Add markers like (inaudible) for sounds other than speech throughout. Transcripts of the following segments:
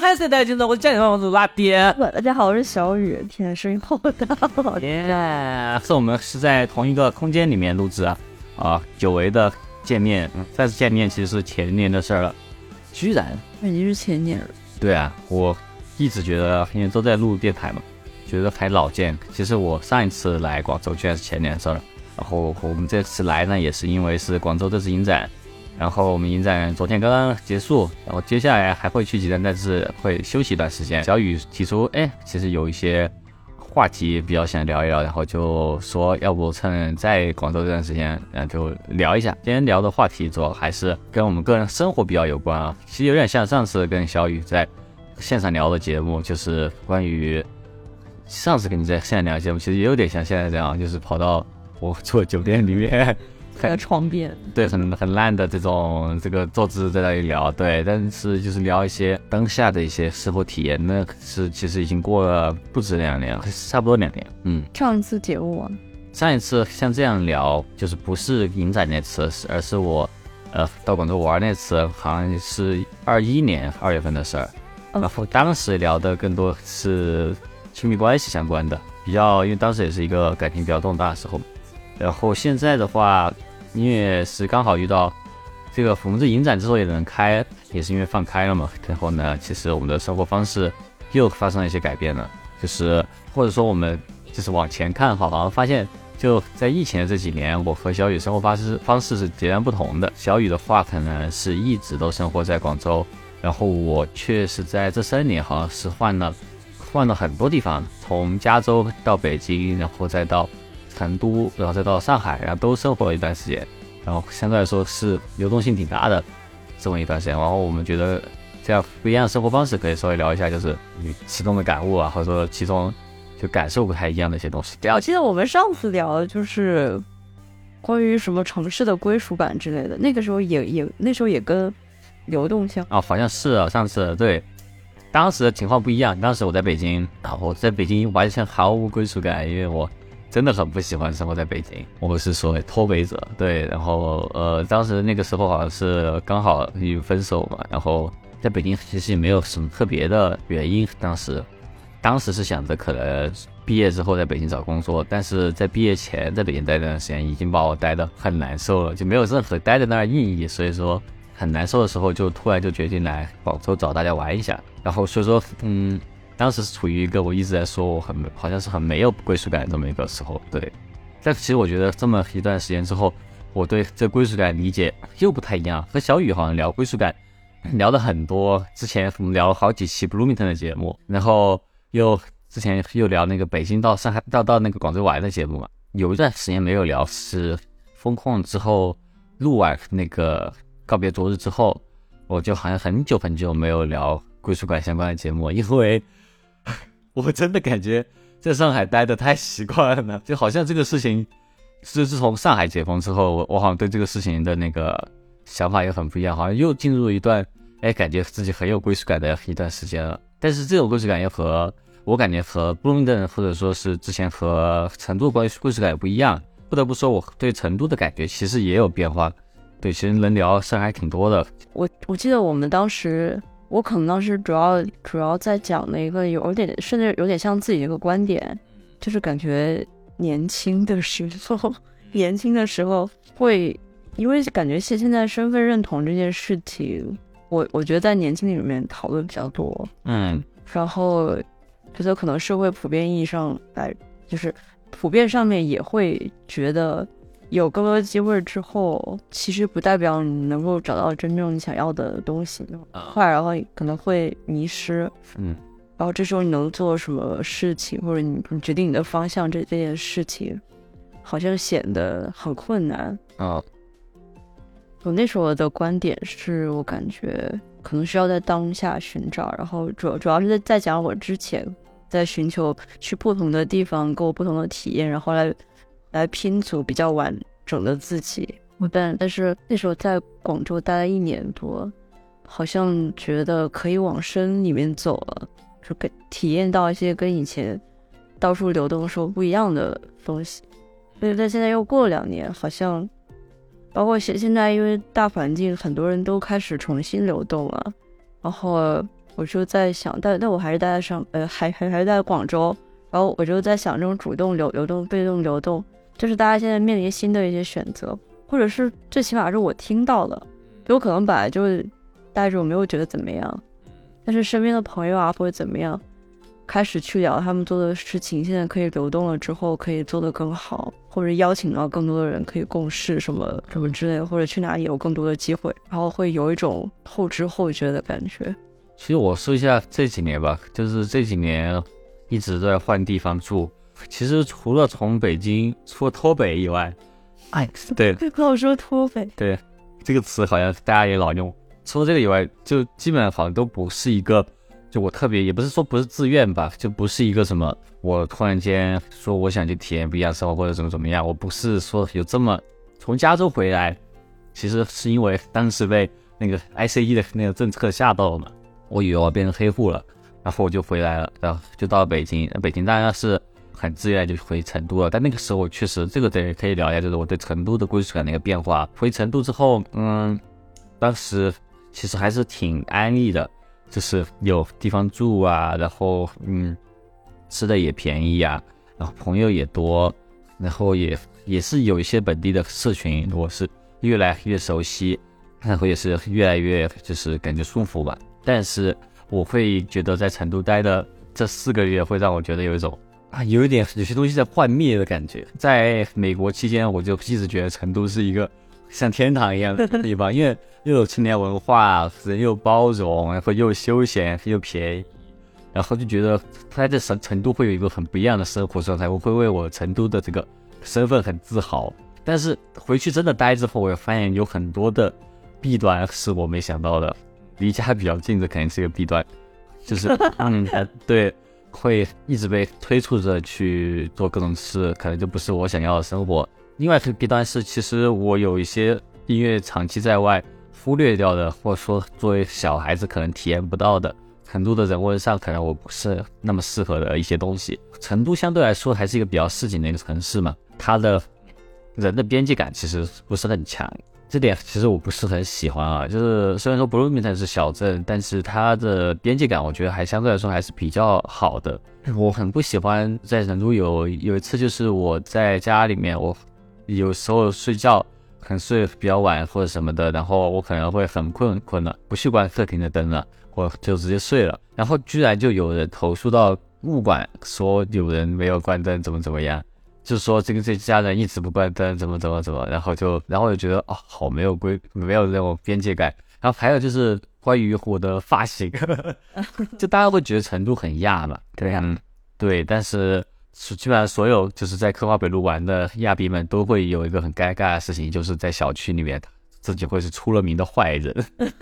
好，欢迎收听《海色带金子》，我是拉爹。大家好，我是小雨。天，声音好大。耶，是我们是在同一个空间里面录制啊，啊，久违的见面，再次见面其实是前年的事儿了，居然已经是前年了。对啊，我一直觉得因为都在录电台嘛，觉得还老见。其实我上一次来广州居然是前年的事儿了，然后我们这次来呢，也是因为是广州这次影展。然后我们影展昨天刚刚结束，然后接下来还会去几站，但是会休息一段时间。小雨提出，哎，其实有一些话题比较想聊一聊，然后就说要不趁在广州这段时间，嗯，就聊一下。今天聊的话题主要还是跟我们个人生活比较有关啊，其实有点像上次跟小雨在线上聊的节目，就是关于上次跟你在线上聊的节目，其实也有点像现在这样，就是跑到我住的酒店里面。在床边，对，很很烂的这种这个坐姿在那里聊，对，但是就是聊一些当下的一些生活体验，那是其实已经过了不止两年，差不多两年，嗯。上一次节目啊，上一次像这样聊，就是不是影展那次，是而是我，呃，到广州玩那次，好像是二一年二月份的事儿，然后当时聊的更多是亲密关系相关的，比较，因为当时也是一个感情比较动荡的时候，然后现在的话。因为是刚好遇到这个我们这影展之后也能开，也是因为放开了嘛。然后呢，其实我们的生活方式又发生了一些改变了，就是或者说我们就是往前看，好像发现就在疫情的这几年，我和小雨生活方式方式是截然不同的。小雨的话可能是一直都生活在广州，然后我却是在这三年好像是换了换了很多地方，从加州到北京，然后再到。成都，然后再到上海，然后都生活了一段时间，然后相对来说是流动性挺大的这么一段时间。然后我们觉得这样不一样的生活方式，可以稍微聊一下，就是你其中的感悟啊，或者说其中就感受不太一样的一些东西。对我记得我们上次聊的就是关于什么城市的归属感之类的，那个时候也也那时候也跟流动性啊，好像是啊，上次对，当时的情况不一样。当时我在北京，然后在北京完全毫无归属感，因为我。真的很不喜欢生活在北京，我是所谓脱北者，对，然后呃，当时那个时候好像是刚好与分手嘛，然后在北京其实也没有什么特别的原因，当时，当时是想着可能毕业之后在北京找工作，但是在毕业前在北京待那段时间已经把我待得很难受了，就没有任何待在那儿意义，所以说很难受的时候就突然就决定来广州找大家玩一下，然后所以说嗯。当时是处于一个我一直在说我很好像是很没有归属感这么一个时候，对。但其实我觉得这么一段时间之后，我对这归属感理解又不太一样。和小雨好像聊归属感 (laughs) 聊的很多，之前我们聊了好几期 Bloomington 的节目，然后又之前又聊那个北京到上海到到那个广州玩的节目嘛。有一段时间没有聊，是封控之后录完那个告别昨日之后，我就好像很久很久没有聊归属感相关的节目，因为。(laughs) 我真的感觉在上海待的太习惯了，就好像这个事情是自从上海解封之后，我我好像对这个事情的那个想法也很不一样，好像又进入一段哎，感觉自己很有归属感的一段时间了。但是这种归属感又和我感觉和布隆登或者说是之前和成都关系归属感也不一样。不得不说，我对成都的感觉其实也有变化。对，其实能聊事儿还挺多的。我我记得我们当时。我可能当时主要主要在讲的一个有点甚至有点像自己的一个观点，就是感觉年轻的时候，年轻的时候会因为感觉现现在身份认同这件事情，我我觉得在年轻里面讨论比较多，嗯，然后觉得可能社会普遍意义上来，就是普遍上面也会觉得。有更多机会之后，其实不代表你能够找到真正你想要的东西，快，然后可能会迷失。嗯，然后这时候你能做什么事情，或者你你决定你的方向，这这件事情好像显得很困难。啊，我那时候的观点是我感觉可能需要在当下寻找，然后主主要是在在讲我之前在寻求去不同的地方，给我不同的体验，然后来。来拼组比较完整的自己，但但是那时候在广州待了一年多，好像觉得可以往深里面走了，就跟体验到一些跟以前到处流动的时候不一样的东西。所以在现在又过了两年，好像包括现现在因为大环境，很多人都开始重新流动了，然后我就在想，但但我还是待在上，呃，还还还是在广州，然后我就在想，这种主动流流动、被动流动，就是大家现在面临新的一些选择，或者是最起码是我听到的，有可能本来就是待着我没有觉得怎么样，但是身边的朋友啊或者怎么样。开始去聊他们做的事情，现在可以流动了之后，可以做得更好，或者邀请到更多的人可以共事什么什么之类，或者去哪里有更多的机会，然后会有一种后知后觉的感觉。其实我说一下这几年吧，就是这几年一直在换地方住。其实除了从北京出脱北以外，哎，对，不好说脱北，对，这个词好像大家也老用。除了这个以外，就基本上好像都不是一个。就我特别也不是说不是自愿吧，就不是一个什么，我突然间说我想去体验不一样生活或者怎么怎么样，我不是说有这么从加州回来，其实是因为当时被那个 ICE 的那个政策吓到了嘛，我以为我变成黑户了，然后我就回来了，然后就到了北京，北京当然是很自愿就回成都了，但那个时候我确实这个得可以聊一下，就是我对成都的归属感的一个变化。回成都之后，嗯，当时其实还是挺安逸的。就是有地方住啊，然后嗯，吃的也便宜呀，然后朋友也多，然后也也是有一些本地的社群，我是越来越熟悉，然后也是越来越就是感觉舒服吧。但是我会觉得在成都待的这四个月会让我觉得有一种啊，有一点有些东西在幻灭的感觉。在美国期间，我就一直觉得成都是一个 (laughs) 像天堂一样的地方，(laughs) 因为。又有青年文化，人又包容，然后又休闲又便宜，然后就觉得他在成成都会有一个很不一样的生活状态，我会为我成都的这个身份很自豪。但是回去真的待之后，我也发现有很多的弊端是我没想到的。离家比较近的肯定是一个弊端，就是 (laughs) 嗯对，会一直被催促着去做各种事，可能就不是我想要的生活。另外一个弊端是，其实我有一些音乐长期在外。忽略掉的，或者说作为小孩子可能体验不到的，成都的人文上可能我不是那么适合的一些东西。成都相对来说还是一个比较市井的一个城市嘛，它的人的边界感其实不是很强，这点其实我不是很喜欢啊。就是虽然说 Bloomington 是小镇，但是它的边界感我觉得还相对来说还是比较好的。我很不喜欢在成都有有一次就是我在家里面，我有时候睡觉。可能睡比较晚或者什么的，然后我可能会很困困了，不去关客厅的灯了，我就直接睡了。然后居然就有人投诉到物管，说有人没有关灯，怎么怎么样，就是说这个这家人一直不关灯，怎么怎么怎么，然后就然后我就觉得哦，好没有规，没有那种边界感。然后还有就是关于我的发型，(laughs) 就大家会觉得成都很亚嘛，对呀，对，但是。是基本上所有就是在科华北路玩的亚比们都会有一个很尴尬的事情，就是在小区里面自己会是出了名的坏人。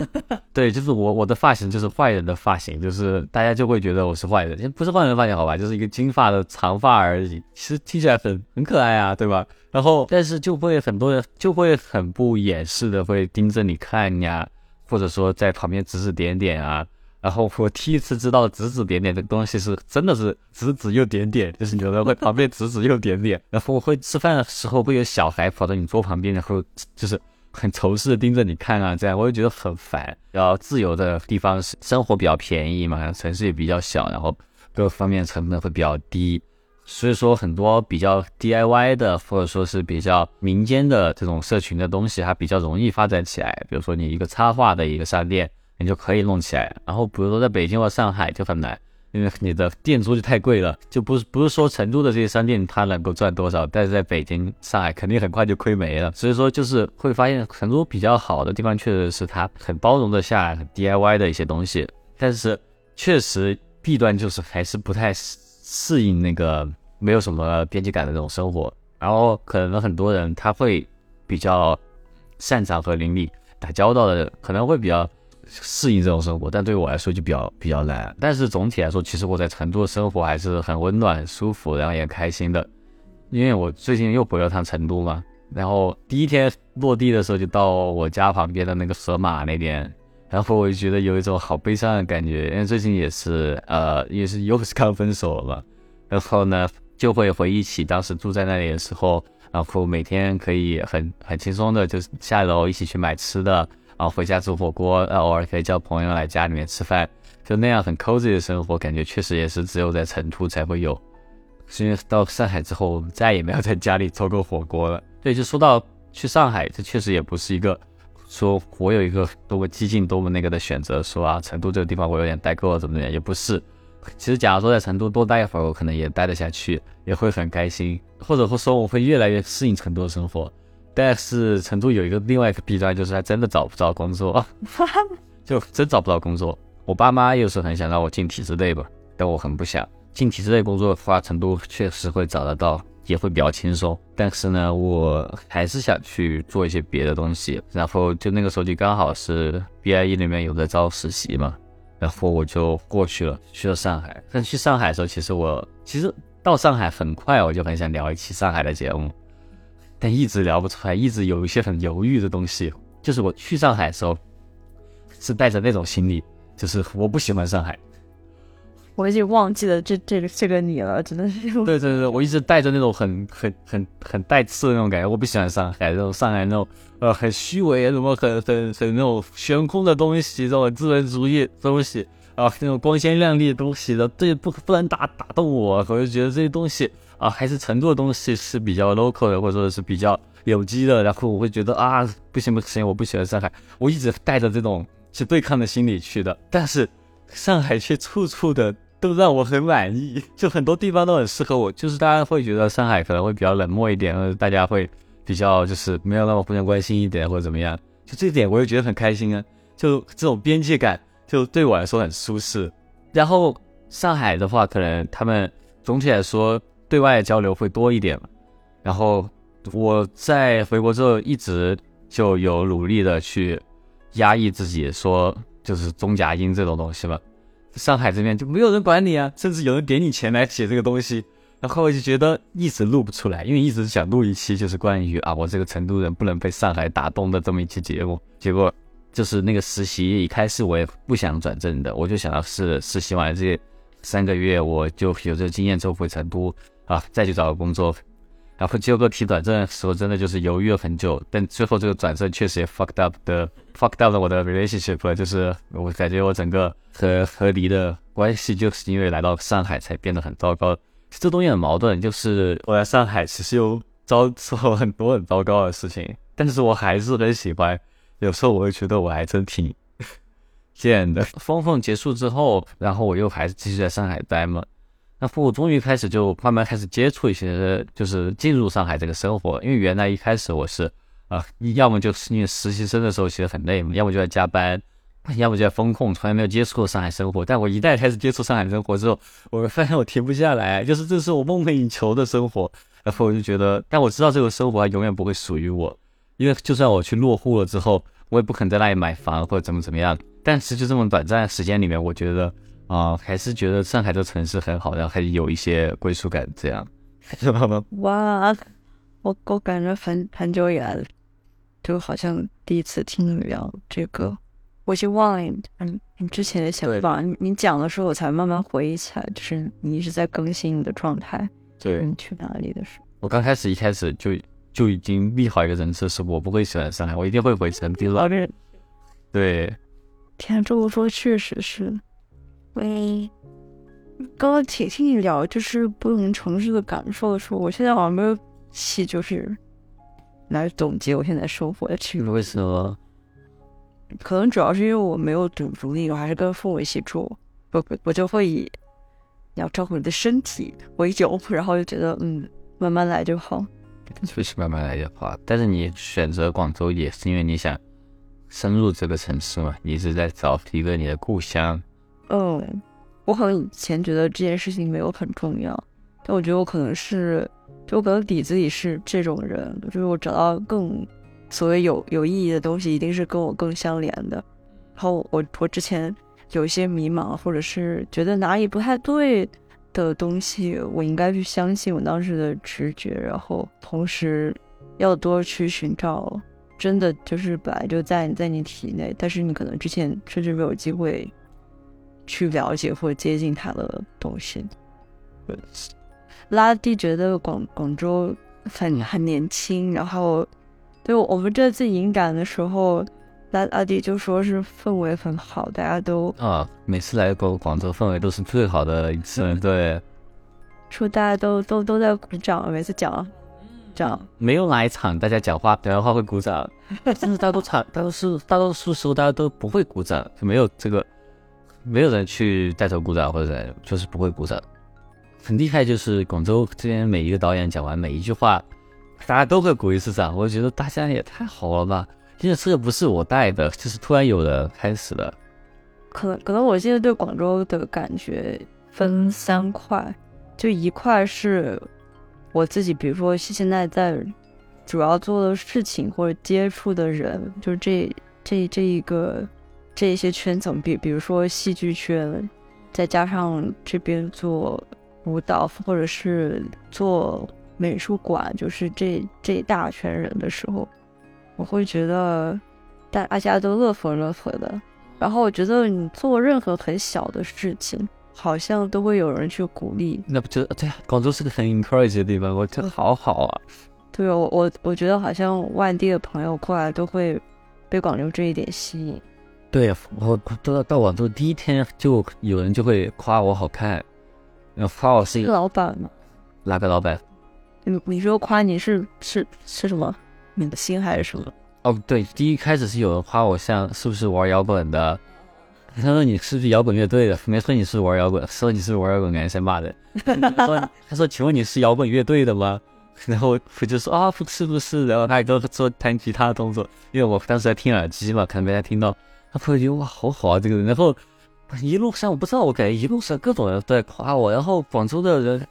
(laughs) 对，就是我我的发型就是坏人的发型，就是大家就会觉得我是坏人，不是坏人发型好吧，就是一个金发的长发而已，其实听起来很很可爱啊，对吧？然后但是就会很多人就会很不掩饰的会盯着你看呀，或者说在旁边指指点点啊。然后我第一次知道指指点点的东西是真的是指指又点点，就是有人会旁边指指又点点。然后我会吃饭的时候会有小孩跑到你桌旁边，然后就是很仇视的盯着你看啊，这样我就觉得很烦。然后自由的地方生活比较便宜嘛，城市也比较小，然后各方面成本会比较低，所以说很多比较 DIY 的或者说是比较民间的这种社群的东西，它比较容易发展起来。比如说你一个插画的一个商店。你就可以弄起来，然后比如说在北京或上海就很难，因为你的店租就太贵了，就不是不是说成都的这些商店它能够赚多少，但是在北京、上海肯定很快就亏没了。所以说就是会发现成都比较好的地方，确实是它很包容的下 DIY 的一些东西，但是确实弊端就是还是不太适适应那个没有什么边界感的那种生活，然后可能很多人他会比较擅长和邻里打交道的，可能会比较。适应这种生活，但对我来说就比较比较难。但是总体来说，其实我在成都的生活还是很温暖、很舒服，然后也开心的。因为我最近又回了趟成都嘛，然后第一天落地的时候就到我家旁边的那个河马那边，然后我就觉得有一种好悲伤的感觉，因为最近也是呃也是又是刚分手了嘛，然后呢就会回忆起当时住在那里的时候，然后每天可以很很轻松的就下楼一起去买吃的。然后回家煮火锅，偶尔可以叫朋友来家里面吃饭，就那样很 cozy 的生活，感觉确实也是只有在成都才会有。是因为到上海之后，我们再也没有在家里做过火锅了。对，就说到去上海，这确实也不是一个说我有一个多么激进、多么那个的选择，说啊，成都这个地方我有点待够了，怎么怎么样，也不是。其实，假如说在成都多待一会儿，我可能也待得下去，也会很开心，或者说我会越来越适应成都的生活。但是成都有一个另外一个弊端，就是他真的找不着工作，(laughs) 就真找不到工作。我爸妈又是很想让我进体制内吧，但我很不想。进体制内工作的话，成都确实会找得到，也会比较轻松。但是呢，我还是想去做一些别的东西。然后就那个时候就刚好是 BIE 那边有在招实习嘛，然后我就过去了，去了上海。但去上海的时候，其实我其实到上海很快，我就很想聊一期上海的节目，但一直聊不出来，一直有一些很犹豫的东西。就是我去上海的时候，是带着那种心理，就是我不喜欢上海。我已经忘记了这这个这个你了，真的是。对对对，我一直带着那种很很很很带刺的那种感觉，我不喜欢上海这种上海那种呃很虚伪什么很很很那种悬空的东西，这种资本主义东西啊，那种光鲜亮丽的东西的，这不不能打打动我，我就觉得这些东西啊，还是成都的东西是比较 local 的，或者说是比较有机的，然后我会觉得啊，不行不行，我不喜欢上海，我一直带着这种去对抗的心理去的，但是上海却处处的。都让我很满意，就很多地方都很适合我。就是大家会觉得上海可能会比较冷漠一点，或者大家会比较就是没有那么互相关心一点，或者怎么样。就这点我也觉得很开心啊。就这种边界感，就对我来说很舒适。然后上海的话，可能他们总体来说对外交流会多一点。然后我在回国之后一直就有努力的去压抑自己，说就是中夹音这种东西嘛。上海这边就没有人管你啊，甚至有人给你钱来写这个东西，然后我就觉得一直录不出来，因为一直想录一期就是关于啊我这个成都人不能被上海打动的这么一期节目。结果就是那个实习一开始我也不想转正的，我就想到是实习完这三个月我就有这个经验之后回成都啊再去找个工作。然后结果提转正的时候，真的就是犹豫了很久，但最后这个转正确实也 fucked up 的 fucked up 了我的 relationship，就是我感觉我整个和和离的关系，就是因为来到上海才变得很糟糕。这东西很矛盾，就是我在上海其实又遭受很多很糟糕的事情，但是我还是很喜欢。有时候我会觉得我还真挺 (laughs) 贱的。(laughs) 峰峰结束之后，然后我又还是继续在上海待嘛。那父母终于开始就慢慢开始接触一些，就是进入上海这个生活。因为原来一开始我是啊，要么就是因为实习生的时候其实很累嘛，要么就在加班，要么就在风控，从来没有接触过上海生活。但我一旦开始接触上海生活之后，我发现我停不下来，就是这是我梦寐以求的生活。然后我就觉得，但我知道这个生活永远不会属于我，因为就算我去落户了之后，我也不可能在那里买房或者怎么怎么样。但是就这么短暂时间里面，我觉得。啊，还是觉得上海这城市很好，然后还有一些归属感，这样，是吗？哇，我我感觉很很久以来，就好像第一次听你聊这个，我已经忘了你嗯你之前的想法，你你讲的时候我才慢慢回忆起来，就是你一直在更新你的状态，对，你去哪里的时候，我刚开始一开始就就已经立好一个人设，是我不会喜欢上海，我一定会回成都。对，天，这么说确实是。嗯，刚刚听听你聊就是不同城市的感受的时候，我现在好像没有气，就是来总结我现在生活的去。为什么？可能主要是因为我没有独独立，我还是跟父母一起住，不不我就会以要照顾你的身体为由，然后就觉得嗯，慢慢来就好。确实慢慢来就好，但是你选择广州也是因为你想深入这个城市嘛，你一直在找一个你的故乡。嗯，我可能以前觉得这件事情没有很重要，但我觉得我可能是，就我可能底子里是这种人，就是我找到更所谓有有意义的东西，一定是跟我更相连的。然后我我之前有一些迷茫，或者是觉得哪里不太对的东西，我应该去相信我当时的直觉，然后同时要多去寻找真的就是本来就在在你体内，但是你可能之前甚至没有机会。去了解或者接近他的东西。拉蒂觉得广广州很很年轻，然后对我们这次影展的时候，拉拉迪就说是氛围很好，大家都啊，每次来广广州氛围都是最好的一次，(laughs) 对，说大家都都都在鼓掌，每次讲讲没有哪一场大家讲话讲完话会鼓掌，(laughs) 甚至大多场大多数大多数时候大家都不会鼓掌，就没有这个没有人去带头鼓掌或者就是不会鼓掌，很厉害，就是广州这边每一个导演讲完每一句话，大家都会鼓一次掌，我觉得大家也太好了吧。因为这个不是我带的，就是突然有人开始了。可能可能我现在对广州的感觉分三块，就一块是我自己，比如说现在在主要做的事情或者接触的人，就是这这这一个这一些圈层，比比如说戏剧圈，再加上这边做舞蹈或者是做美术馆，就是这这一大圈人的时候。我会觉得大大家都乐呵乐呵的，然后我觉得你做任何很小的事情，好像都会有人去鼓励。那不就对啊？广州是个很 encourage 的地方，我觉得好好啊。对我我我觉得好像外地的朋友过来都会被广州这一点吸引。对，我到到广州第一天就有人就会夸我好看，夸我是一个老板吗？哪个老板？你你说夸你是是是什么？明星还是什么？哦，对，第一开始是有人夸我像是不是玩摇滚的，他说你是不是摇滚乐队的？没说你是玩摇滚，说你是玩摇滚，(laughs) 感觉先骂人。说他说请问你是摇滚乐队的吗？然后我就说啊不是不是，然后他还跟我做弹吉他的动作，因为我当时在听耳机嘛，可能没太听到。他朋友觉得哇好好啊这个人，然后一路上我不知道，我感觉一路上各种人都在夸我，然后广州的人。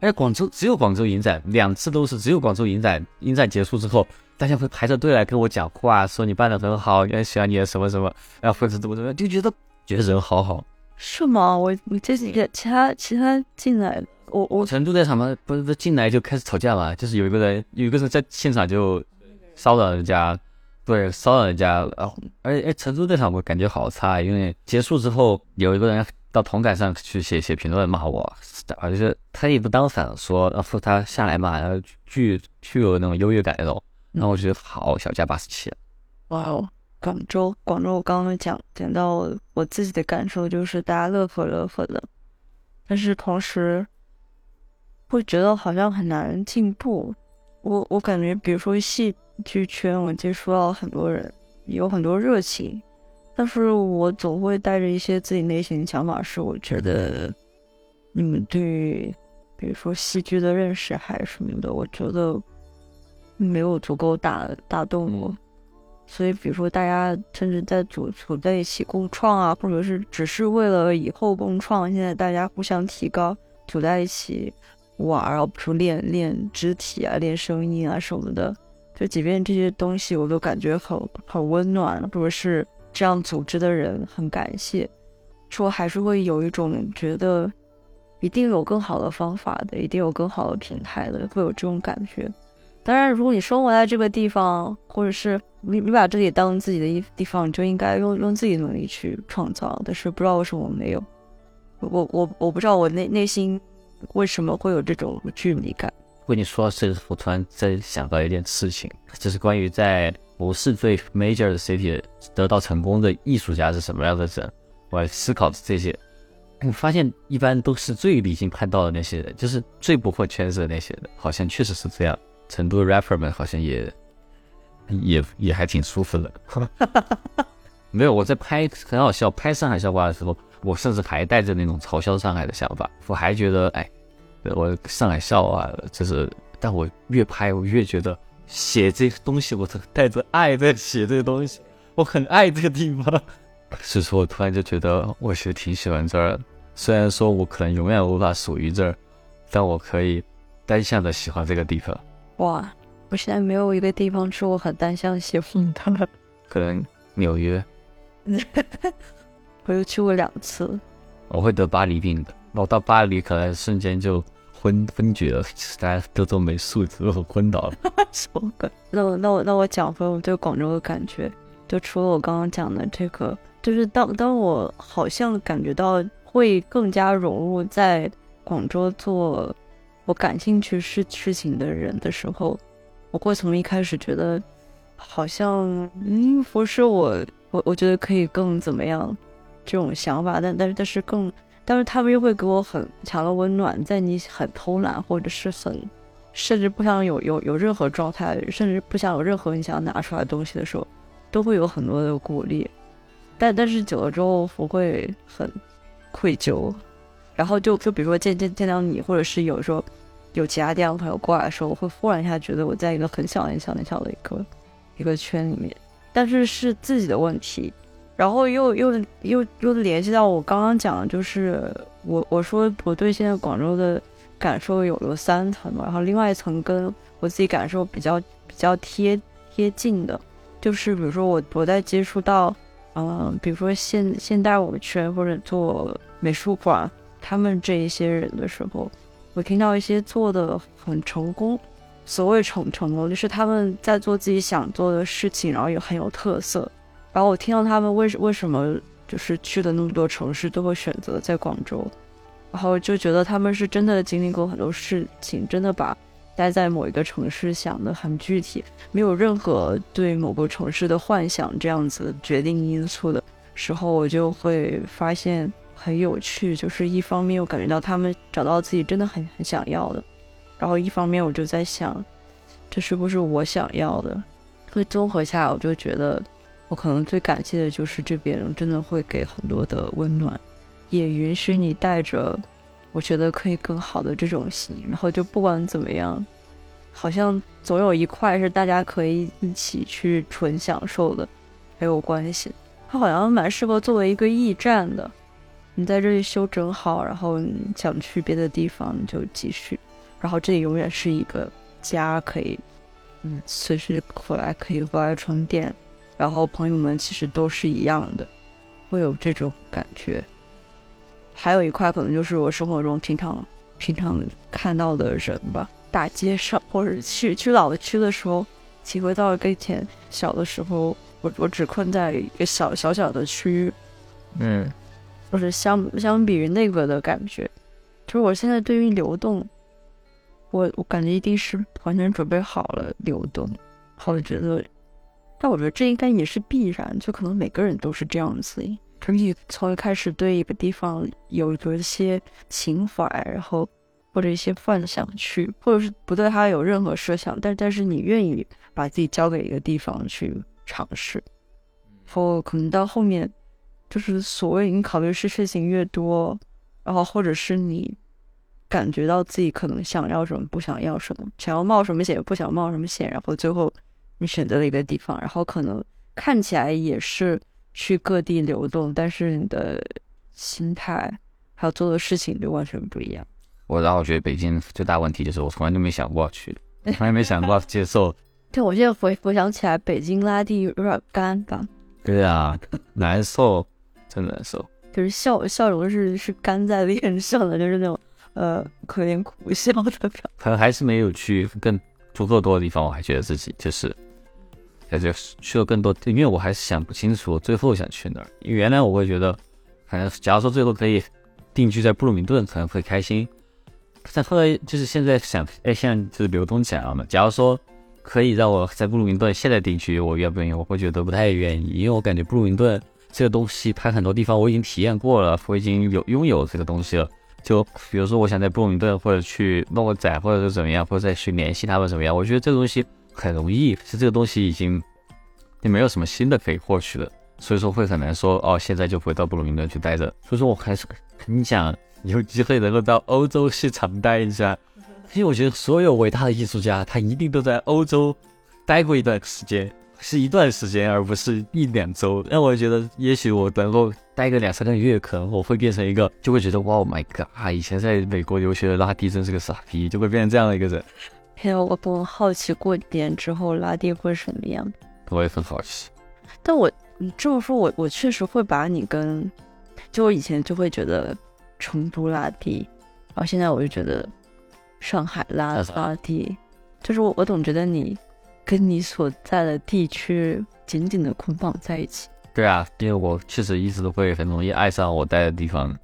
哎，广州只有广州影展，两次都是只有广州影展。影展结束之后，大家会排着队来跟我讲话，说你办的很好，也喜欢你的什么什么，然后或者怎么怎么样，就觉得觉得人好好。是吗？我我这几个其他其他进来，我我成都那场嘛，不是进来就开始吵架嘛，就是有一个人有一个人在现场就骚扰人家，对，骚扰人家，然后而且哎，成都那场我感觉好差，因为结束之后有一个人。到同感上去写写评论骂我，而且他也不当反说，然后他下来嘛，然后巨具有那种优越感那种，然后我觉得好小家八十七。哇哦，广州，广州，我刚刚讲讲到我自己的感受就是大家乐呵乐呵的，但是同时会觉得好像很难进步。我我感觉，比如说戏剧圈，我接触到很多人，有很多热情。但是我总会带着一些自己内心的想法，是我觉得你们对，比如说戏剧的认识还是什么的，我觉得没有足够打打动我。所以，比如说大家甚至在组组在一起共创啊，或者是只是为了以后共创，现在大家互相提高，组在一起玩，然后比如练练肢体啊，练声音啊什么的，就即便这些东西我都感觉很很温暖，或者是。这样组织的人很感谢，说还是会有一种觉得一定有更好的方法的，一定有更好的平台的，会有这种感觉。当然，如果你生活在这个地方，或者是你你把这里当自己的一地方，你就应该用用自己的能力去创造。但是不知道为什么我没有，我我我不知道我内内心为什么会有这种距离感。跟你说这个，我突然在想到一件事情，就是关于在。不是最 major 的 city 得到成功的艺术家是什么样的人？我思考这些，我发现一般都是最理性判断的那些人，就是最不混圈子的那些人，好像确实是这样。成都 rapper 们好像也也也还挺舒服的。(laughs) 没有，我在拍很好笑，拍上海笑话的时候，我甚至还带着那种嘲笑上海的想法，我还觉得哎，我上海笑啊就是，但我越拍我越觉得。写这东西，我带着爱在写这个东西，我很爱这个地方，(laughs) 所以说我突然就觉得，我其实挺喜欢这儿。虽然说我可能永远无法属于这儿，但我可以单向的喜欢这个地方。哇，我现在没有一个地方是我很单向喜欢的。可能纽约，(laughs) 我又去过两次。我会得巴黎病的，我到巴黎可能瞬间就。昏昏厥了，大家都都没素质，都昏倒了。(laughs) 什么梗？那我那我那我讲回我对广州的感觉，就除了我刚刚讲的这个，就是当当我好像感觉到会更加融入在广州做我感兴趣事事情的人的时候，我会从一开始觉得好像嗯不是我我我觉得可以更怎么样这种想法，但但但是更但是他们又会给我很强的温暖，在你很偷懒或者是很甚至不想有有有任何状态，甚至不想有任何你想拿出来的东西的时候，都会有很多的鼓励。但但是久了之后，我会很愧疚，然后就就比如说见见见到你，或者是有时候有其他地方朋友过来的时候，我会忽然一下觉得我在一个很小很小很小的一个一个圈里面，但是是自己的问题，然后又又又又联系到我刚刚讲的，就是我我说我对现在广州的感受有有三层嘛，然后另外一层跟我自己感受比较比较贴贴近的，就是比如说我我在接触到。嗯，比如说现现代舞圈或者做美术馆，他们这一些人的时候，我听到一些做的很成功，所谓成成功就是他们在做自己想做的事情，然后也很有特色。然后我听到他们为为什么就是去的那么多城市都会选择在广州，然后就觉得他们是真的经历过很多事情，真的把。待在某一个城市想的很具体，没有任何对某个城市的幻想，这样子决定因素的时候，我就会发现很有趣。就是一方面我感觉到他们找到自己真的很很想要的，然后一方面我就在想，这是不是我想要的？所以综合下来，我就觉得我可能最感谢的就是这边真的会给很多的温暖，也允许你带着。我觉得可以更好的这种心，然后就不管怎么样，好像总有一块是大家可以一起去纯享受的，没有关系。它好像蛮适合作为一个驿站的，你在这里休整好，然后想去别的地方就继续，然后这里永远是一个家，可以嗯随时回来可以回来充电，然后朋友们其实都是一样的，会有这种感觉。还有一块可能就是我生活中平常平常看到的人吧，大街上或者去去老的区的时候，体会到跟以前小的时候，我我只困在一个小小小的区域，嗯，就是相相比于那个的感觉，就是我现在对于流动，我我感觉一定是完全准备好了流动，好，我觉得，但我觉得这应该也是必然，就可能每个人都是这样子。可以从一开始对一个地方有有一些情怀，然后或者一些幻想去，或者是不对它有任何设想，但但是你愿意把自己交给一个地方去尝试，然后可能到后面就是所谓你考虑是事情越多，然后或者是你感觉到自己可能想要什么，不想要什么，想要冒什么险，不想冒什么险，然后最后你选择了一个地方，然后可能看起来也是。去各地流动，但是你的心态还有做的事情就完全不一样。我然后我觉得北京最大问题就是我从来就没想过去，(laughs) 从来没想过接受。(laughs) 对，我现在回回想起来，北京拉地有点干吧？对啊，难受，真难受。就是笑笑容是是干在脸上的，就是那种呃可怜苦笑的表。可能还是没有去更足够多的地方，我还觉得自己就是。那就去了更多，因为我还是想不清楚最后想去哪儿。因为原来我会觉得，可能假如说最后可以定居在布鲁明顿，可能会开心。但后来就是现在想，哎，现在就是流动起来了嘛。假如说可以让我在布鲁明顿现在定居，我愿不愿意？我会觉得不太愿意，因为我感觉布鲁明顿这个东西，它很多地方我已经体验过了，我已经有拥有这个东西了。就比如说，我想在布鲁明顿或者去弄个展，或者是怎么样，或者再去联系他们怎么样？我觉得这个东西。很容易，是这个东西已经也没有什么新的可以获取了，所以说会很难说哦，现在就回到布鲁明顿去待着。所以说我还是很想有机会能够到欧洲市场待一下，因为我觉得所有伟大的艺术家他一定都在欧洲待过一段时间，是一段时间，而不是一两周。那我觉得也许我能够待个两三个月，可能我会变成一个，就会觉得哇，My God，以前在美国留学的拉蒂真是个傻逼，就会变成这样的一个人。还有，我很好奇过年之后拉低会什么样。我也很好奇。但我你这么说，我我确实会把你跟，就我以前就会觉得成都拉低，然后现在我就觉得上海拉拉低，就是我我总觉得你跟你所在的地区紧紧的捆绑在一起。对啊，因为我确实一直都会很容易爱上我待的地方。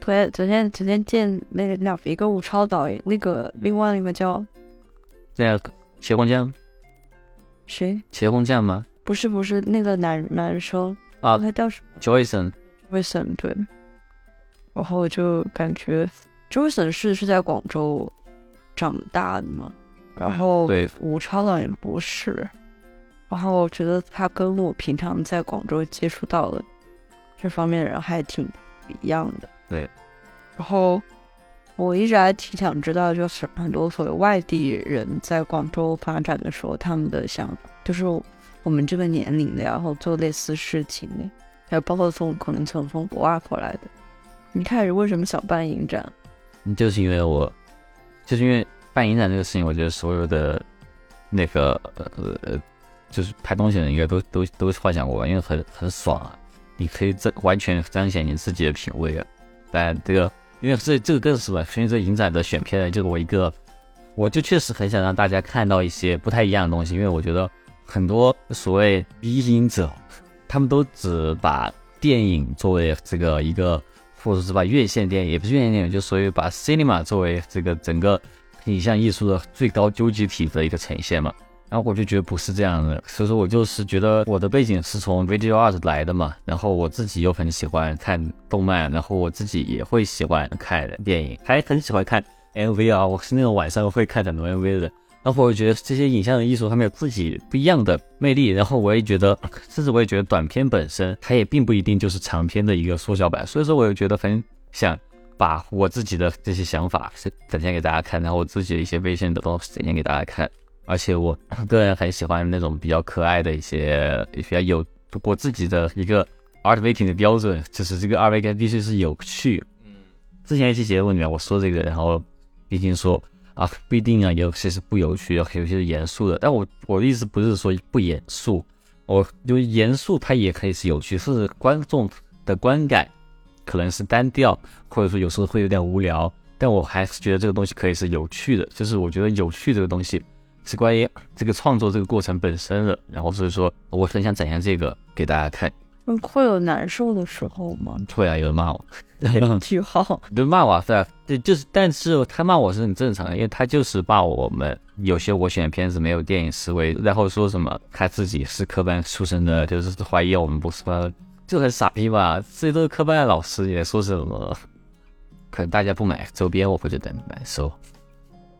昨昨天昨天见那个那一个吴超导演，那个另外一个叫。在斜光江，谁？茄红酱吗？不是不是那个男男生啊他叫什么？Joyson。Joyson 对。然后我就感觉 Joyson 是是在广州长大的嘛，然后对，吴超好像也不是。然后我觉得他跟我平常在广州接触到的这方面的人还挺不一样的。对。然后我一直还挺想知道，就是很多所谓外地人在广州发展的时候，他们的想法，就是我们这个年龄的，然后做类似事情的，还有包括从可能从从国外过来的。你开始为什么想办影展？就是因为我，就是因为办影展这个事情，我觉得所有的那个呃呃，就是拍东西的人应该都都都幻想过吧，因为很很爽啊，你可以这完全彰显你自己的品味啊。但这个，因为这这个更是吧，所以这影展的选片就是我一个，我就确实很想让大家看到一些不太一样的东西，因为我觉得很多所谓迷影者，他们都只把电影作为这个一个。或者是把院线电影，也不是院线电影，就所谓把 cinema 作为这个整个影像艺术的最高究极体的一个呈现嘛。然后我就觉得不是这样的，所以说我就是觉得我的背景是从 video art 来的嘛，然后我自己又很喜欢看动漫，然后我自己也会喜欢看电影，还很喜欢看 MV 啊，我是那种晚上会看很多 MV 的。然后我觉得这些影像的艺术，他们有自己不一样的魅力。然后我也觉得，甚至我也觉得短片本身，它也并不一定就是长片的一个缩小版。所以说，我也觉得很想把我自己的这些想法是展现给大家看，然后我自己的一些微信的东西展现给大家看。而且我 (clears throat) 个人很喜欢那种比较可爱的一些，比较有我自己的一个 art making 的标准，就是这个 art making 必须是有趣。嗯，之前一期节目里面我说这个，然后毕竟说。啊，不一定啊，有些是不有趣，有些是严肃的。但我我的意思不是说不严肃，我就严肃，它也可以是有趣，是观众的观感可能是单调，或者说有时候会有点无聊。但我还是觉得这个东西可以是有趣的，就是我觉得有趣这个东西是关于这个创作这个过程本身的。然后所以说，我很想展现这个给大家看。嗯，会有难受的时候吗？会啊，有人骂我。(laughs) (laughs) 句号，就骂我，对啊，对，就是，但是他骂我是很正常的，因为他就是骂我们有些我选的片子没有电影思维，然后说什么他自己是科班出身的，就是怀疑我们不是班，就很傻逼吧，这些都是科班的老师，也说什么，可能大家不买周边，我会觉得难受。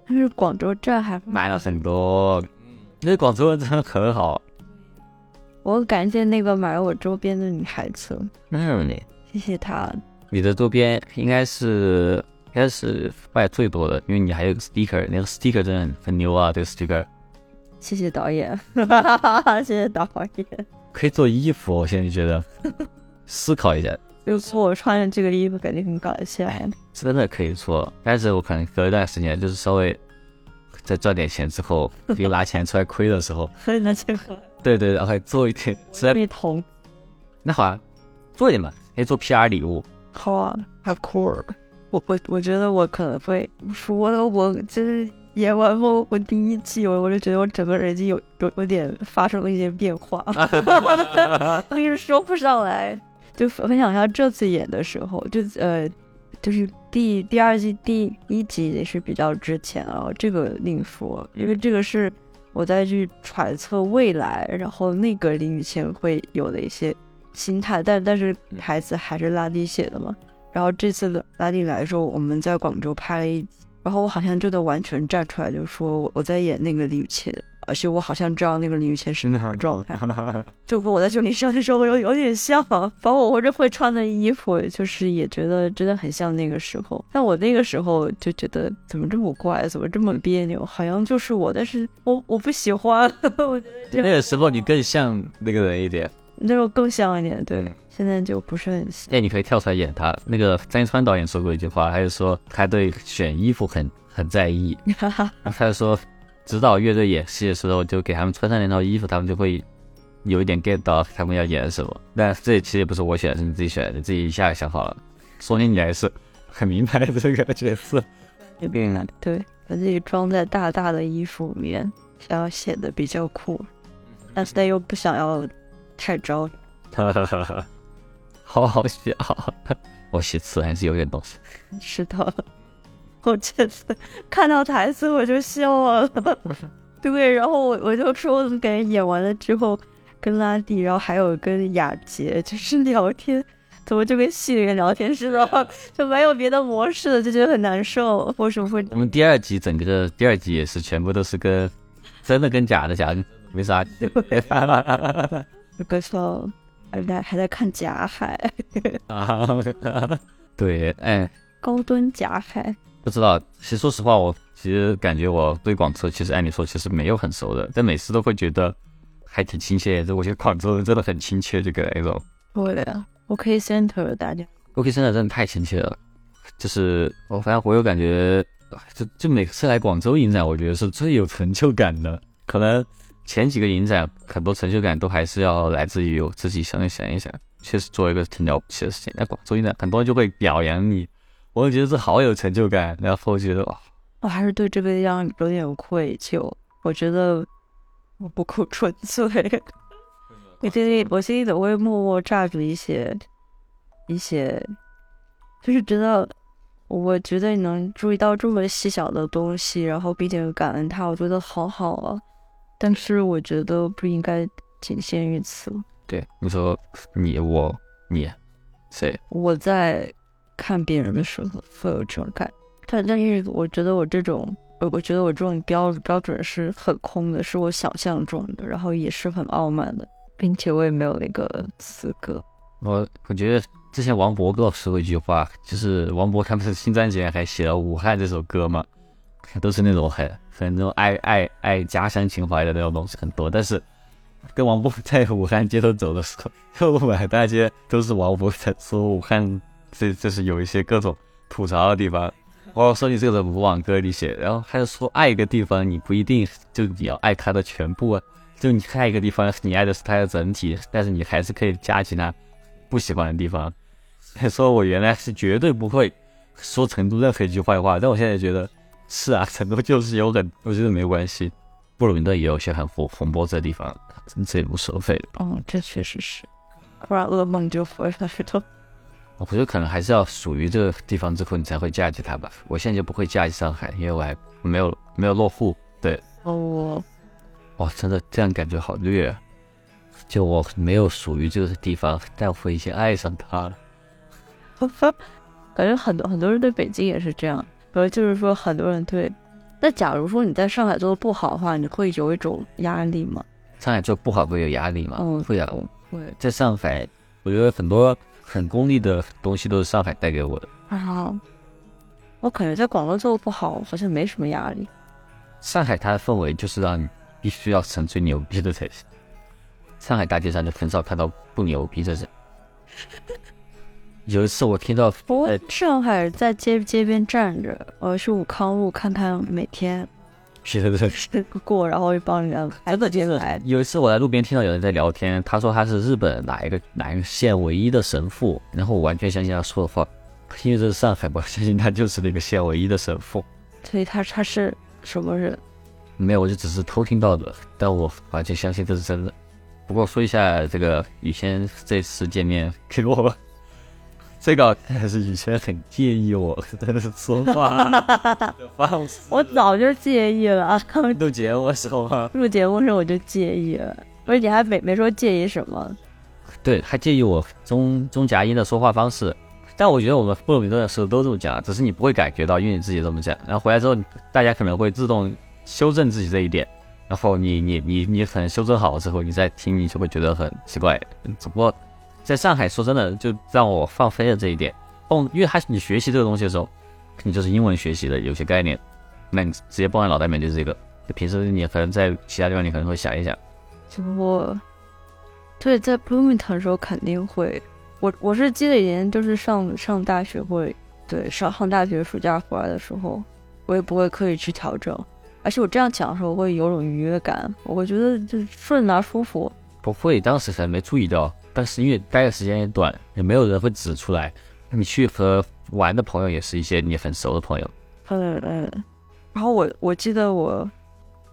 但是广州这还买了很多，因为广州人真的很好。我感谢那个买我周边的女孩子，嗯，你谢谢她。你的周边应该是应该是卖最多的，因为你还有个 sticker，那个 sticker 真的很很牛啊，这个 sticker。谢谢导演，(laughs) 谢谢导演。可以做衣服，我现在觉得思考一下。就说我穿着这个衣服，感觉很搞笑。真的可以做，但是我可能隔一段时间，就是稍微再赚点钱之后，(laughs) 又拿钱出来亏的时候，拿钱出来。对对，然后做一点，实在被捅。那好啊，做一点嘛，可以做 PR 礼物。好啊，太酷了。我我我觉得我可能会说的，我就是演完后，我第一季我我就觉得我整个人已经有有有点发生了一些变化，(laughs) (laughs) 我一直说不上来。就分享一下这次演的时候，就呃，就是第第二季第一集也是比较之前啊，这个另说，因为这个是。我在去揣测未来，然后那个林雨谦会有的一些心态，但但是台词还是拉蒂写的嘛。然后这次的拉蒂来的时候，我们在广州拍了一集，然后我好像真的完全站出来，就说我在演那个林雨谦。而且我好像知道那个李宇谦是那样状态，(laughs) 就跟我在这里上的时候有有点像，包括我这会穿的衣服，就是也觉得真的很像那个时候。但我那个时候就觉得怎么这么怪，怎么这么别扭，好像就是我，但是我我不喜欢。我觉得那个时候你更像那个人一点，那时候更像一点，对。现在就不是很像。哎，你可以跳出来演他。那个张一川导演说过一句话，他就说他对选衣服很很在意，然 (laughs) 后他就说。指导乐队演戏的时候，就给他们穿上那套衣服，他们就会有一点 get 到他们要演什么。但这其实也不是我选，是你自己选的，你自己一下想好了。说明你还是很明白这个角色。对，对，把自己装在大大的衣服里面，想要显得比较酷，但是他又不想要太招。哈哈哈哈好好笑，(laughs) 我写词还是有点东西。(laughs) 是的。我这次看到台词我就笑了，(laughs) 对，然后我我就说，我怎么感觉演完了之后，跟拉蒂，然后还有跟雅洁，就是聊天，怎么就跟戏里面聊天似的，就没有别的模式了，就觉得很难受。为什么会？我们第二集整个的第二集也是全部都是跟真的跟假的，假的没啥。这个时候还在还在看假海啊，(laughs) 对，哎，高端假海。不知道，其实说实话，我其实感觉我对广州，其实按理说其实没有很熟的，但每次都会觉得还挺亲切。就我觉得广州人真的很亲切，这个那种。对呀，OK Center 大家，OK Center 真的太亲切了。就是我反正我有感觉，就就每次来广州影展，我觉得是最有成就感的。可能前几个影展很多成就感都还是要来自于我自己想一想一想，确实做一个挺了不起的事情。在广州影展，很多人就会表扬你。我觉得这好有成就感，然后觉得哇，我还是对这个样有点愧疚。我觉得我不够纯粹，(laughs) 我心里我心里总会默默炸着一些一些，就是觉得我觉得你能注意到这么细小的东西，然后并且感恩它，我觉得好好啊。但是我觉得不应该仅限于此。对，你说你我你谁？我在。看别人的时候会有这种感，但但是我觉得我这种，我我觉得我这种标标准是很空的，是我想象中的，然后也是很傲慢的，并且我也没有那个资格。我我觉得之前王博跟我说过一句话，就是王博他不是新专辑还写了《武汉》这首歌嘛，都是那种很很那种爱爱爱家乡情怀的那种东西很多，但是跟王博在武汉街头走的时候，(laughs) 满大街都是王博在说武汉。这这是有一些各种吐槽的地方。我说你这个人不往歌里写，然后还是说爱一个地方，你不一定就你要爱它的全部啊。就你爱一个地方，你爱的是它的整体，但是你还是可以加其他不喜欢的地方。说我原来是绝对不会说成都任何一句坏话，但我现在觉得是啊，成都就是有很，我觉得没关系。布鲁明顿也有些很红红波这地方，这也无所谓的。嗯，这确实是，不然噩梦就回来了。我觉得可能还是要属于这个地方之后，你才会嫁接他吧。我现在就不会嫁接上海，因为我还没有没有落户。对，哦，哇，真的这样感觉好虐。就我没有属于这个地方，但我已经爱上他了。(laughs) 感觉很多很多人对北京也是这样，呃，就是说很多人对。那假如说你在上海做的不好的话，你会有一种压力吗？上海做不好会有压力吗？嗯，会啊，会。在上海，我觉得很多。很功利的东西都是上海带给我的啊！我感觉在广州做的不好，好像没什么压力。上海它的氛围就是让你必须要成最牛逼的才行。上海大街上就很少看到不牛逼的人。有一次我听到，我上海在街街边站着，我去武康路看看每天。是的，是过，然后又帮人家真的真的。有一次我在路边听到有人在聊天，他说他是日本哪一个哪一个县唯一的神父，然后我完全相信他说的话，因为这是上海，嘛相信他就是那个县唯一的神父。所以他他是什么人？没有，我就只是偷听到的，但我完全相信这是真的。不过说一下这个雨谦这次见面给我。这个还 (laughs) 是以前很介意我在那说话 (laughs) 方式，我早就介意了。录节目的时候吗？录节目时候我就介意了，而且还没没说介意什么。对，还介意我中中夹音的说话方式。但我觉得我们布鲁米顿的时候都这么讲，只是你不会感觉到，因为你自己这么讲。然后回来之后，大家可能会自动修正自己这一点。然后你你你你可能修正好了之后，你再听，你就会觉得很奇怪。只不过。在上海，说真的，就让我放飞了这一点。蹦，因为他你学习这个东西的时候，你就是英文学习的有些概念，那你直接蹦在脑袋里面就是这个。平时你可能在其他地方，你可能会想一想。我，对，在 Bloomington 的时候肯定会。我我是记得以前就是上上大学会，对，上上大学暑假回来的时候，我也不会刻意去调整。而且我这样讲的时候，我会有种愉悦感，我会觉得就顺啊舒服。不会，当时可能没注意到。但是因为待的时间也短，也没有人会指出来。你去和玩的朋友也是一些你很熟的朋友。嗯嗯。然后我我记得我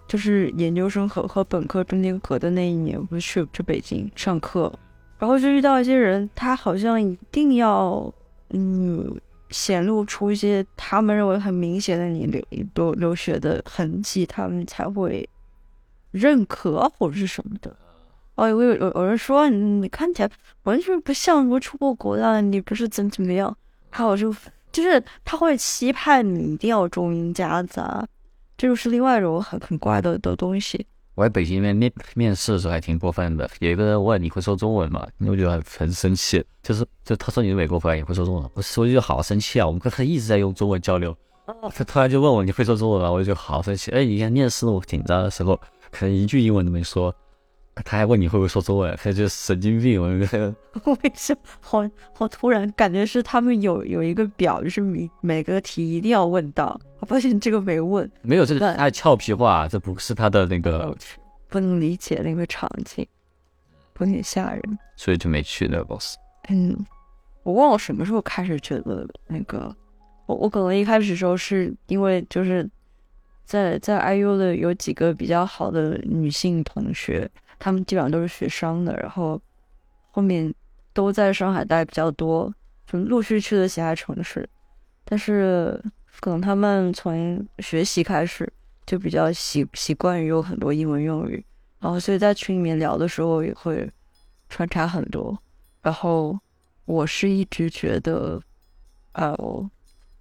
就是研究生和和本科中间隔的那一年，不是去去北京上课，然后就遇到一些人，他好像一定要嗯显露出一些他们认为很明显的你留留留学的痕迹，他们才会认可或者是什么的。哦，有有有人说你你看起来完全不像什么出过国的，你不是怎怎么样？还有就就是他会期盼你一定要中英夹杂，这就是另外一种很很怪的的东西。我在北京面面面试的时候还挺过分的，有一个人问你会说中文吗？我就很很生气，就是就他说你是美国回来也会说中文，我说我就好生气啊！我们跟他一直在用中文交流，他突然就问我你会说中文吗？我就好生气。哎，你看面试我紧张的时候，可能一句英文都没说。他还问你会不会说中文，他就神经病。我觉得 (laughs) 为什么好好突然？感觉是他们有有一个表，就是每每个题一定要问到。我发现这个没问，没有这个他俏皮话，这不是他的那个，不能理解那个场景，有点吓人，所以就没去那个 boss。嗯，我忘了什么时候开始觉得那个，我我可能一开始时候是因为就是在在 IU 的有几个比较好的女性同学。他们基本上都是学商的，然后后面都在上海待比较多，就陆续去了其他城市。但是可能他们从学习开始就比较习习惯于有很多英文用语，然后所以在群里面聊的时候也会穿插很多。然后我是一直觉得，呃，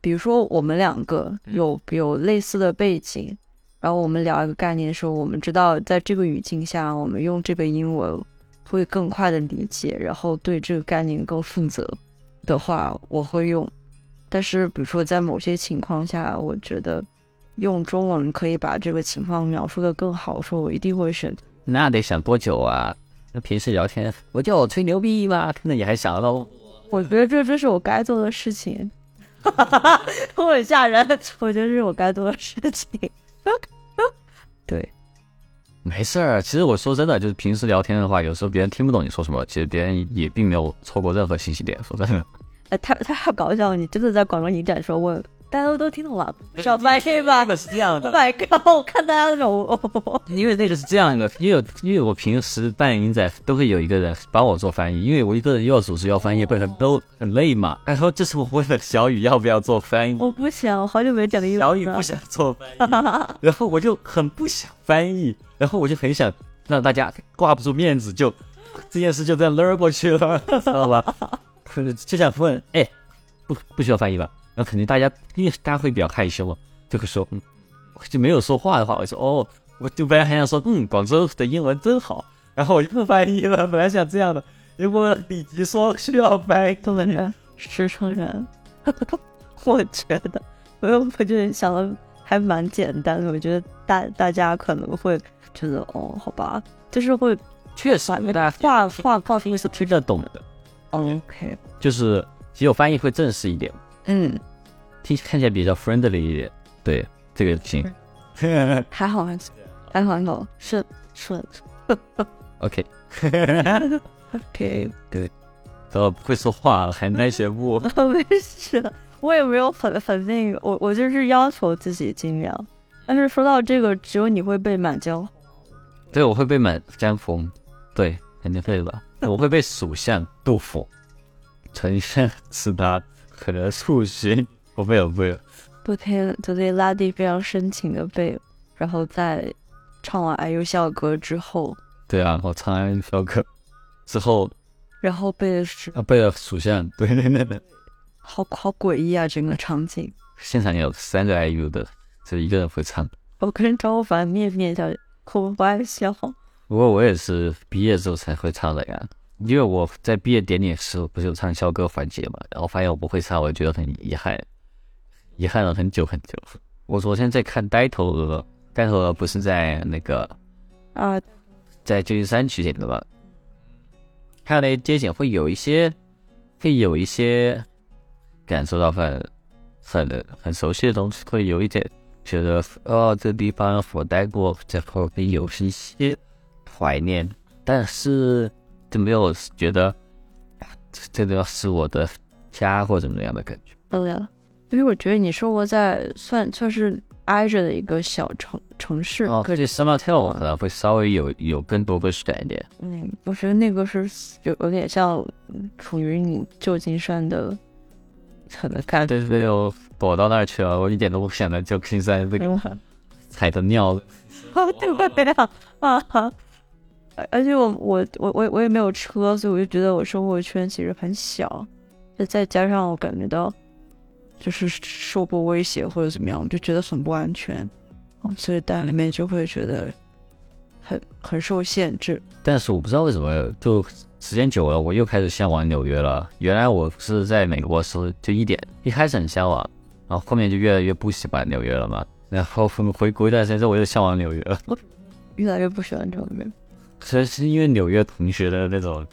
比如说我们两个有有类似的背景。然后我们聊一个概念的时候，我们知道在这个语境下，我们用这个英文会更快的理解，然后对这个概念更负责的话，我会用。但是比如说在某些情况下，我觉得用中文可以把这个情况描述的更好，说我一定会选。那得想多久啊？那平时聊天，我叫我吹牛逼吗？可能你还想得到？我觉得这这是我该做的事情，哈哈哈，我很吓人。我觉得这是我该做的事情。对，没事儿。其实我说真的，就是平时聊天的话，有时候别人听不懂你说什么，其实别人也并没有错过任何信息点。说真的，哎，太太搞笑了！你真的在广州影展说问。大家都都听懂了，小白可以吧？是这样的。Oh my god！我看大家那种，(laughs) 因为那个是这样的，因为因为我平时办影仔都会有一个人帮我做翻译，因为我一个人又要组织要翻译，不是都很累嘛。他说这是我问了小雨要不要做翻译，我不想，我好久没讲英语。小雨不想做翻译，(laughs) 然后我就很不想翻译，然后我就很想让大家挂不住面子，就这件事就这样勒过去了，知道吧？(laughs) 就想问，哎，不不需要翻译吧？那肯定大家，因为大家会比较害羞嘛，就会说，嗯，就没有说话的话，我说哦，我就本来还想说，嗯，广州的英文真好，然后我就不翻译了，本来想这样的，结果李吉说需要翻译，中文人，实诚人，(laughs) 我觉得，我我觉得想的还蛮简单的，我觉得大大家可能会觉得，哦，好吧，就是会，确实，大家话话话因为是听得懂的，OK，就是只有翻译会正式一点。嗯，听看起来比较 friendly 一点，对，这个行，还好还好还好，是是，OK，OK，对，都 (laughs) 不会说话，还耐学步，(laughs) 没事，我也没有很很那个，我我就是要求自己尽量，但是说到这个，只有你会背满江，对，我会背满江红，对，肯定会吧，我会背蜀相杜甫，丞相是他。可能数学我背了背了，昨天昨天拉蒂非常深情的背，然后在唱完《爱优校歌》之后，对啊，我唱完校歌之后，然后背的是啊背了属相，对对对对，好好诡异啊整个场景。现场有三个 IU 的，就一个人会唱。我跟找反正面面笑，我不爱笑。不过我也是毕业之后才会唱的呀。因为我在毕业典礼时候不是有唱校歌环节嘛，然后发现我不会唱，我就觉得很遗憾，遗憾了很久很久。我昨天在看《呆头鹅》，《呆头鹅》不是在那个啊，在旧金山取景的吧？看那街景会有一些，会有一些感受到很很很熟悉的东西，会有一点觉得哦，这地方我待过，然后会有一些怀念，但是。就没有觉得这个是我的家或怎么样的感觉。对了，因为我觉得你生活在算算是挨着的一个小城城市。哦，可是 s u m m e r t e l 可能会稍微有有更多的感一点。嗯，我觉得那个是有有点像处于你旧金山的可能看。对对对，我躲到那儿去了，我一点都不想在旧金山这个踩的尿。(laughs) 对呀，啊，而而且我我我我我也没有车，所以我就觉得我生活圈其实很小，再再加上我感觉到就是受过威胁或者怎么样，我就觉得很不安全，所以在里面就会觉得很很受限制。但是我不知道为什么，就时间久了，我又开始向往纽约了。原来我是在美国时候就一点一开始很向往，然后后面就越来越不喜欢纽约了嘛。然后回国一段时间之后，我又向往纽约了。我越来越不喜欢纽约，(laughs) 可能是因为纽约同学的那种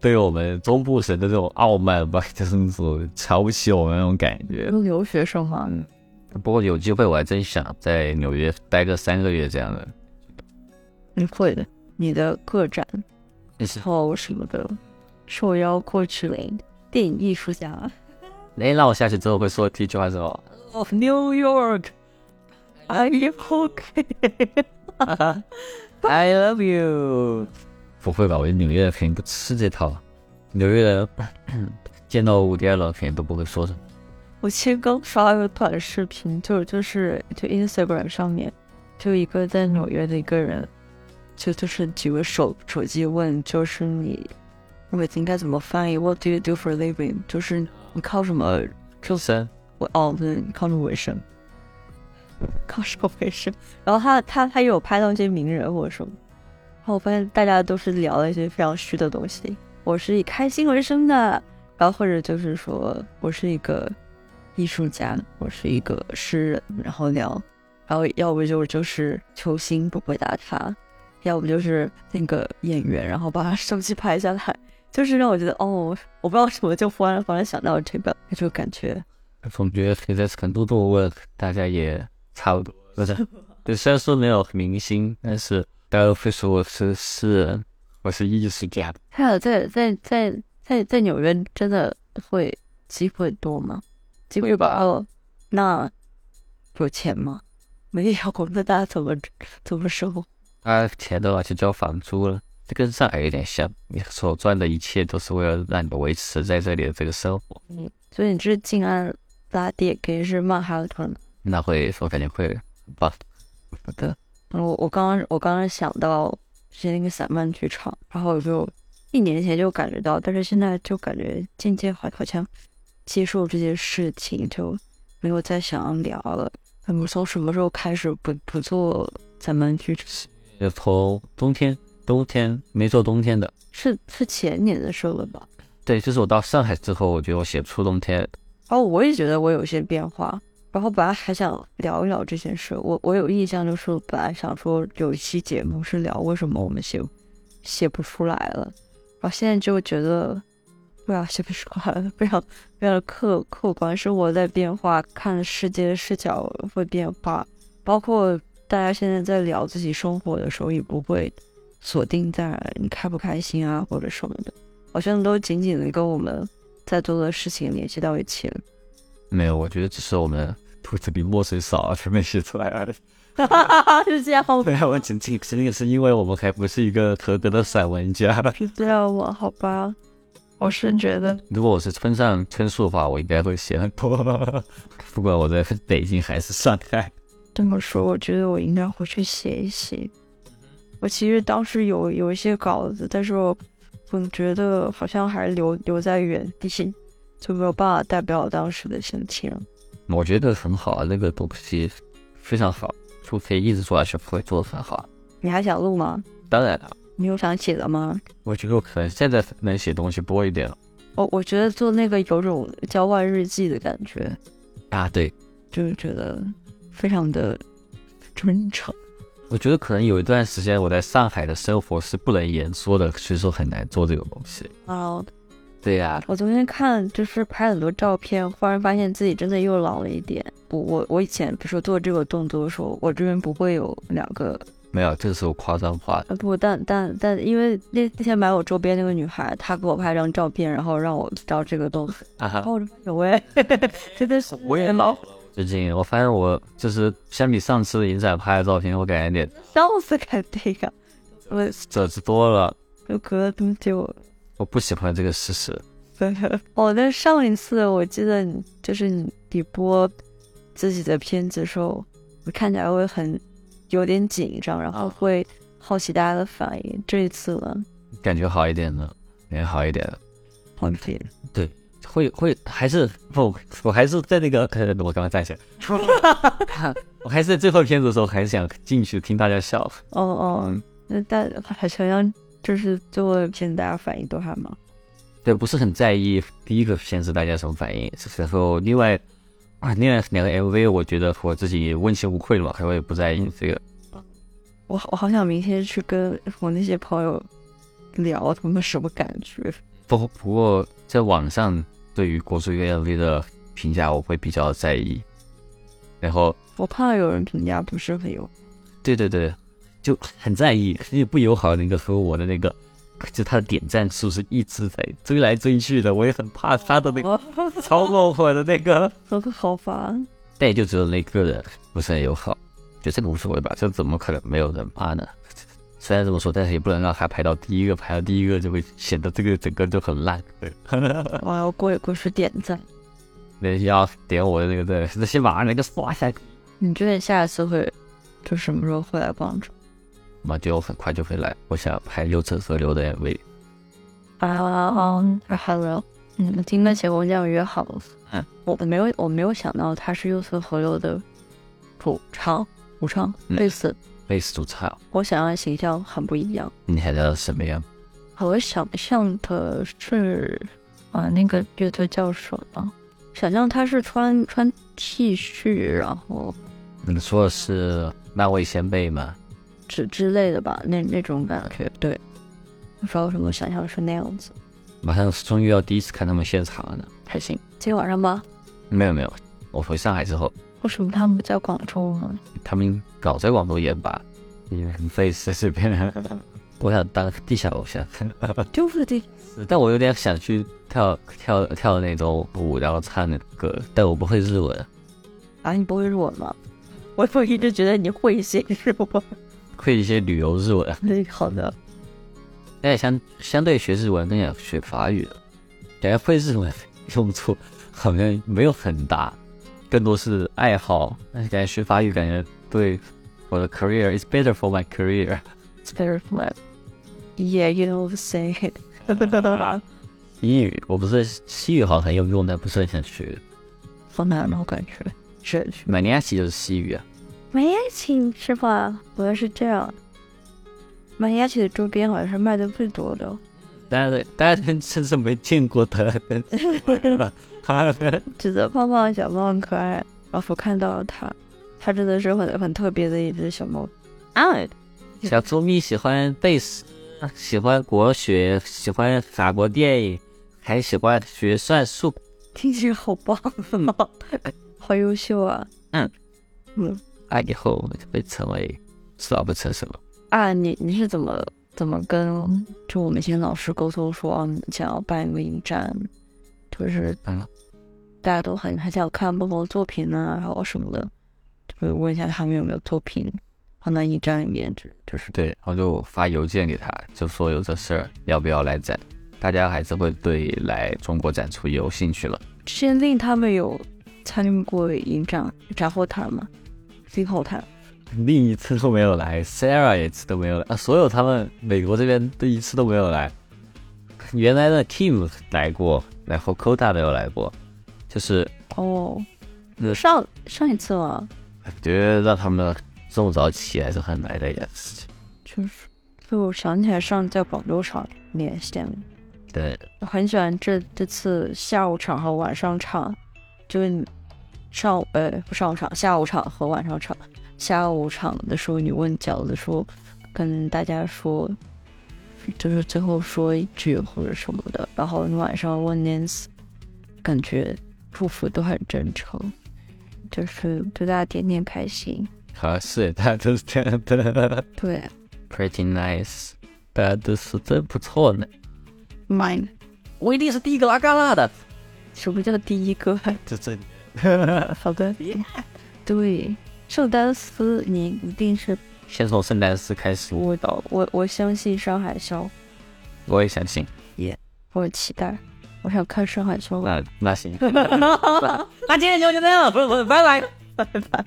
对我们中部神的这种傲慢吧，就是那种瞧不起我们那种感觉。有留学生嘛，嗯。不过有机会，我还真想在纽约待个三个月这样的。你会的，你的个展，然后什么的，受邀过去了，电影艺术家。哎，那我下去之后会说第一句话是么？Of New York。Are you okay? (laughs) I love you。不会吧？我觉得纽约人肯定不吃这套。纽约人 (clears throat) 见到五点了，肯定都不会说什么。我其实刚刷了个短视频，就就是就 Instagram 上面，就一个在纽约的一个人，就就是举个手手机问，就是你，我应该怎么翻译？What do you do for living？就是你靠什么？就是我哦，对，靠什么为生？(laughs) 靠什么为生？然后他他他有拍到一些名人或者什么，然后我发现大家都是聊了一些非常虚的东西。我是以开心为生的，然后或者就是说我是一个艺术家，我是一个诗人，然后聊，然后要不就就是球星不回答他，要不就是那个演员，然后把他手机拍下来，就是让我觉得哦，我不知道什么就忽然忽然想到这个，就感觉，总觉得可以在很多度问大家也。差不多，不是，对，虽然说没有明星，但是大家都会说我是诗人，我是艺术家。还有在在在在在纽约，真的会机会多吗？机会吧。哦，那有钱吗？没有，那大家怎么怎么生活？啊，钱都拿去交房租了，这跟上海有点像。你所赚的一切都是为了让你维持在这里的这个生活。嗯，所以你这静安拉蒂可以是曼哈顿。那会，我感觉会很棒。好的，我我刚刚我刚刚想到是那个散漫剧场，然后我就一年前就感觉到，但是现在就感觉渐渐好好像接受这件事情，就没有再想要聊了。我们从什么时候开始不不做散漫剧场？从冬天，冬天没做冬天的，是是前年的事了吧？对，就是我到上海之后，我觉得我写不出冬天。哦，我也觉得我有些变化。然后本来还想聊一聊这件事，我我有印象，就是本来想说有一期节目是聊为什么我们写写不出来了，然后现在就觉得，对啊，写不出来了，非常非常客客观，生活在变化，看世界的视角会变化，包括大家现在在聊自己生活的时候，也不会锁定在你开不开心啊或者什么的，好像都紧紧的跟我们在做的事情联系到一起了。没有，我觉得只是我们肚子里墨水少，全没写出来而已。(laughs) 是这样吗？对啊，我仅仅仅仅是因为我们还不是一个合格的散文家。是这样吗？好吧，我是觉得，如果我是村上春树的话，我应该会写很多。(laughs) 不管我在北京还是上海，这么说，我觉得我应该回去写一写。我其实当时有有一些稿子，但是我总觉得好像还是留留在原地。就没有办法代表我当时的心情。我觉得很好啊，那个东西非常好，就可以一直做下去，会做的很好。你还想录吗？当然了。你有想写的吗？我觉得可能现在能写东西多一点了。我我觉得做那个有种交换日记的感觉啊，对，就是觉得非常的真诚。我觉得可能有一段时间我在上海的生活是不能言说的，所以说很难做这个东西。啊。对呀，我昨天看就是拍很多照片，忽然发现自己真的又老了一点。我我我以前比如说做这个动作的时候，我这边不会有两个，没有，这是我夸张化的。不，但但但因为那那天买我周边那个女孩，她给我拍张照片，然后让我照这个动作。啊哈，我有喂，真的是我也老。最近我发现我就是相比上次影展拍的照片，我感觉有点笑死肯定啊，我褶子多了，又隔了这么久。我不喜欢这个事实。(laughs) 哦，那上一次我记得你就是你你播自己的片子的时候，我看起来会很有点紧张，然后会好奇大家的反应。这一次了，感觉好一点了，感觉好一点了。好一点。对，会会还是不，我还是在那个，(laughs) 我刚刚站起来，我还是在最后片子的时候，还是想进去听大家笑。哦哦，那大好像就是最后片子大家反应都还蛮。对，不是很在意第一个片子大家什么反应，然后另外啊，另外两个 MV，我觉得我自己问心无愧了嘛，我也不在意这个。我我好想明天去跟我那些朋友聊他们什么感觉。不不过在网上对于国术乐 MV 的评价，我会比较在意。然后我怕有人评价不是很有，对对对，就很在意，因为不友好那个和我的那个。就他的点赞数是一直在追来追去的，我也很怕他的那个超过我的那个，(laughs) 好烦。但也就只有那个人不是很友好，就这个无所谓吧，这怎么可能没有人怕呢？虽然这么说，但是也不能让他排到第一个，排到第一个就会显得这个整个就很烂。(laughs) 我要过一过去点赞，那要点我的那个对，那先把那个刷下去。你觉得下一次会就什么时候会来广州？嘛，就很快就会来。我想拍右侧河流的 MV。啊，太好了！嗯，听了前我这样约好了。嗯，我没有，我没有想到他是右侧河流的主唱，主唱贝斯，贝斯主唱。我想要的形象很不一样。你想要什么样？我想象的是啊，那个乐队叫什么？想象他是穿穿 T 恤，然后你说的是那位先辈吗？之之类的吧，那那种感觉，对，不知道为什么想象是那样子。马上终于要第一次看他们现场了，呢，还行。今天晚上吗？没有没有，我回上海之后。为什么他们不在广州呢？(laughs) 他们搞在广州演吧，因为很费事这边。(laughs) 我想当地下偶像，(laughs) 就是地。但我有点想去跳跳跳那种舞，然后唱那歌，但我不会日文。啊，你不会日文吗？我我一直觉得你会一些日文。会一些旅游日文，(laughs) 好的。但相相对学日文，更想学法语的。感觉会日文用处好像没有很大，更多是爱好。但是感觉学法语，感觉对我的 career is better for my career. It's better for my yeah, you know say it. (laughs) 英语我不是西语好像很有用，但不是很想学。好难我感觉。是，马尼亚西就是西语啊。马雅奇是吧？好像是这样。马雅奇的周边好像是卖的最多的。大家大家真是没见过他。指责胖胖小猫很可爱，老夫看到了它，它真的是很很特别的一只小猫。啊，小猪咪喜欢贝斯，喜欢国学，喜欢法国电影，还喜欢学算术。听起来好棒，好优秀啊！嗯嗯。啊，以后会成为知道不成什么啊？你你是怎么怎么跟就我们一些老师沟通说啊，想要办一个影展，就是嗯，大家都很很想看不同的作品啊，然后什么的，就是问一下他们有没有作品放到影展里面，就就是对，然后就发邮件给他，就说有这事儿，要不要来展？大家还是会对来中国展出有兴趣了。之前令他们有参与过影展展后台吗？最后台，另一次都没有来，Sarah 一次都没有来啊！所有他们美国这边都一次都没有来。原来的 Kim 来过，然后 Koda 都有来过，就是哦，上上一次了。觉得让他们这么早起来是很难的一件事情。就是，就我想起来上在广州场连线了。对，我很喜欢这这次下午场和晚上场，就是。上午呃不上午场，下午场和晚上场。下午场的时候，你问饺子说，跟大家说，就是最后说一句或者什么的。然后你晚上问 Nancy，感觉祝福都很真诚，就是祝大家天天开心。好，是大家都是这样的。对，Pretty nice，大家都是真不错呢。Mine，我一定是第一个拉嘎拉的。什么叫第一个？就 (laughs) 这。(laughs) 好的，对，圣丹斯，你一定是先从圣丹斯开始。我我我相信上海烧，我也相信，耶，我期待，我想看上海烧。那那行，(laughs) 那今天节目就这样了，不不，拜拜，(laughs) 拜拜。